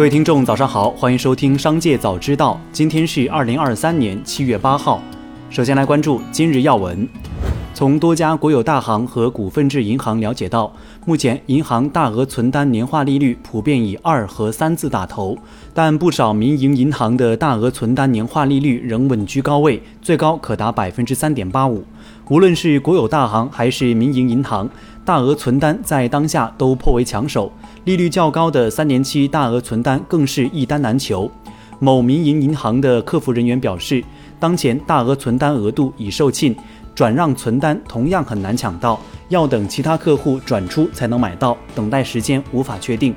各位听众，早上好，欢迎收听《商界早知道》。今天是二零二三年七月八号。首先来关注今日要闻。从多家国有大行和股份制银行了解到，目前银行大额存单年化利率普遍以二和三字打头，但不少民营银行的大额存单年化利率仍稳居高位，最高可达百分之三点八五。无论是国有大行还是民营银行，大额存单在当下都颇为抢手。利率较高的三年期大额存单更是一单难求。某民营银行的客服人员表示，当前大额存单额度已售罄，转让存单同样很难抢到，要等其他客户转出才能买到，等待时间无法确定。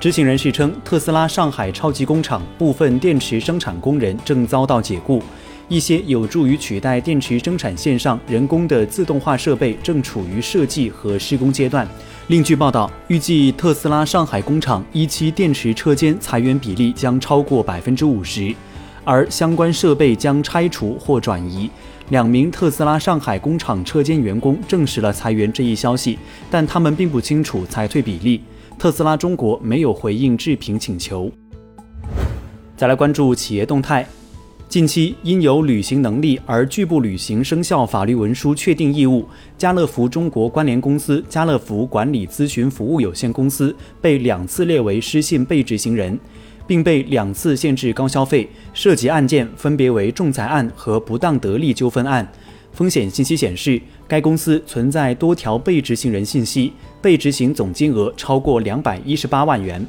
知情人士称，特斯拉上海超级工厂部分电池生产工人正遭到解雇。一些有助于取代电池生产线上人工的自动化设备正处于设计和施工阶段。另据报道，预计特斯拉上海工厂一期电池车间裁员比例将超过百分之五十，而相关设备将拆除或转移。两名特斯拉上海工厂车间员工证实了裁员这一消息，但他们并不清楚裁退比例。特斯拉中国没有回应置评请求。再来关注企业动态。近期因有履行能力而拒不履行生效法律文书确定义务，家乐福中国关联公司家乐福管理咨询服务有限公司被两次列为失信被执行人，并被两次限制高消费，涉及案件分别为仲裁案和不当得利纠纷案。风险信息显示，该公司存在多条被执行人信息，被执行总金额超过两百一十八万元。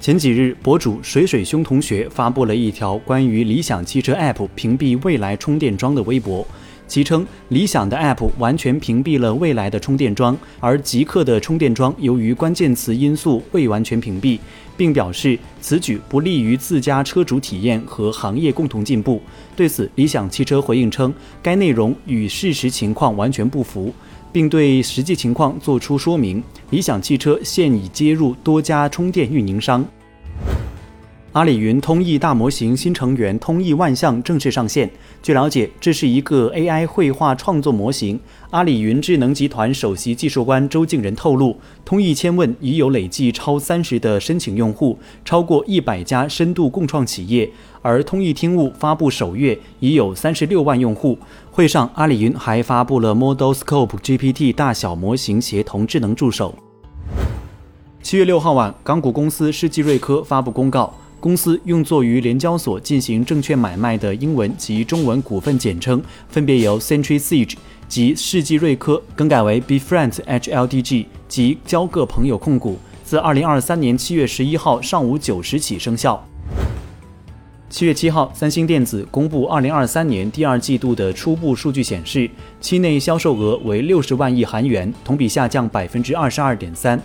前几日，博主水水兄同学发布了一条关于理想汽车 App 屏蔽未来充电桩的微博，其称理想的 App 完全屏蔽了未来的充电桩，而极客的充电桩由于关键词因素未完全屏蔽，并表示此举不利于自家车主体验和行业共同进步。对此，理想汽车回应称，该内容与事实情况完全不符。并对实际情况作出说明。理想汽车现已接入多家充电运营商。阿里云通义大模型新成员通义万象正式上线。据了解，这是一个 AI 绘画创作模型。阿里云智能集团首席技术官周静仁透露，通义千问已有累计超三十的申请用户，超过一百家深度共创企业。而通义听悟发布首月已有三十六万用户。会上，阿里云还发布了 Model Scope GPT 大小模型协同智能助手。七月六号晚，港股公司世纪瑞科发布公告。公司用作于联交所进行证券买卖的英文及中文股份简称，分别由 Century Siege 及世纪瑞科更改为 BeFriendsHLDG 及交个朋友控股，自二零二三年七月十一号上午九时起生效。七月七号，三星电子公布二零二三年第二季度的初步数据显示，期内销售额为六十万亿韩元，同比下降百分之二十二点三。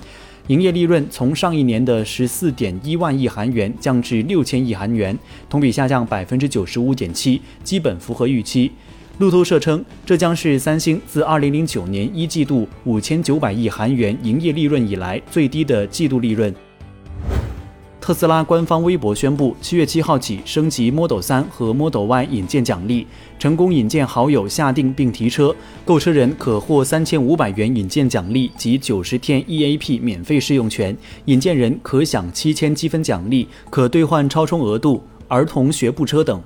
营业利润从上一年的十四点一万亿韩元降至六千亿韩元，同比下降百分之九十五点七，基本符合预期。路透社称，这将是三星自二零零九年一季度五千九百亿韩元营业利润以来最低的季度利润。特斯拉官方微博宣布，七月七号起升级 Model 3和 Model Y 引荐奖励，成功引荐好友下定并提车，购车人可获三千五百元引荐奖励及九十天 EAP 免费试用权，引荐人可享七千积分奖励，可兑换超充额度、儿童学步车等。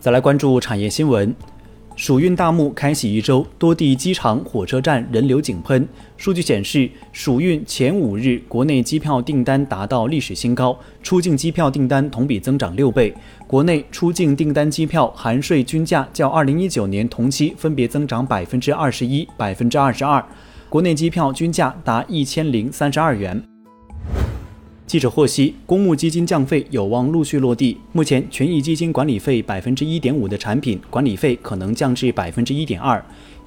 再来关注产业新闻。暑运大幕开启一周，多地机场、火车站人流井喷。数据显示，暑运前五日国内机票订单达到历史新高，出境机票订单同比增长六倍。国内出境订单机票含税均价较二零一九年同期分别增长百分之二十一、百分之二十二，国内机票均价达一千零三十二元。记者获悉，公募基金降费有望陆续落地。目前，权益基金管理费百分之一点五的产品管理费可能降至百分之一点二；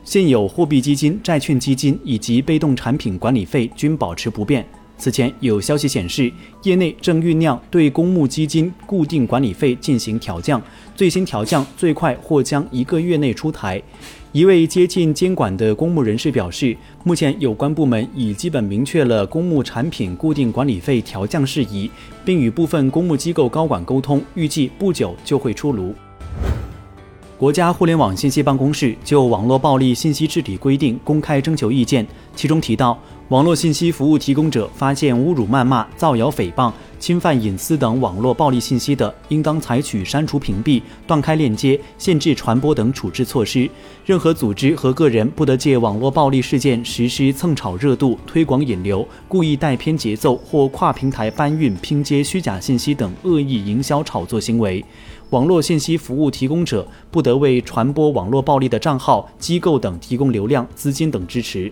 现有货币基金、债券基金以及被动产品管理费均保持不变。此前有消息显示，业内正酝酿对公募基金固定管理费进行调降，最新调降最快或将一个月内出台。一位接近监管的公募人士表示，目前有关部门已基本明确了公募产品固定管理费调降事宜，并与部分公募机构高管沟通，预计不久就会出炉。国家互联网信息办公室就网络暴力信息治理规定公开征求意见，其中提到。网络信息服务提供者发现侮辱、谩骂、造谣、诽谤、侵犯隐私等网络暴力信息的，应当采取删除、屏蔽、断开链接、限制传播等处置措施。任何组织和个人不得借网络暴力事件实施蹭炒热度、推广引流、故意带偏节奏或跨平台搬运、拼接虚假信息等恶意营销炒作行为。网络信息服务提供者不得为传播网络暴力的账号、机构等提供流量、资金等支持。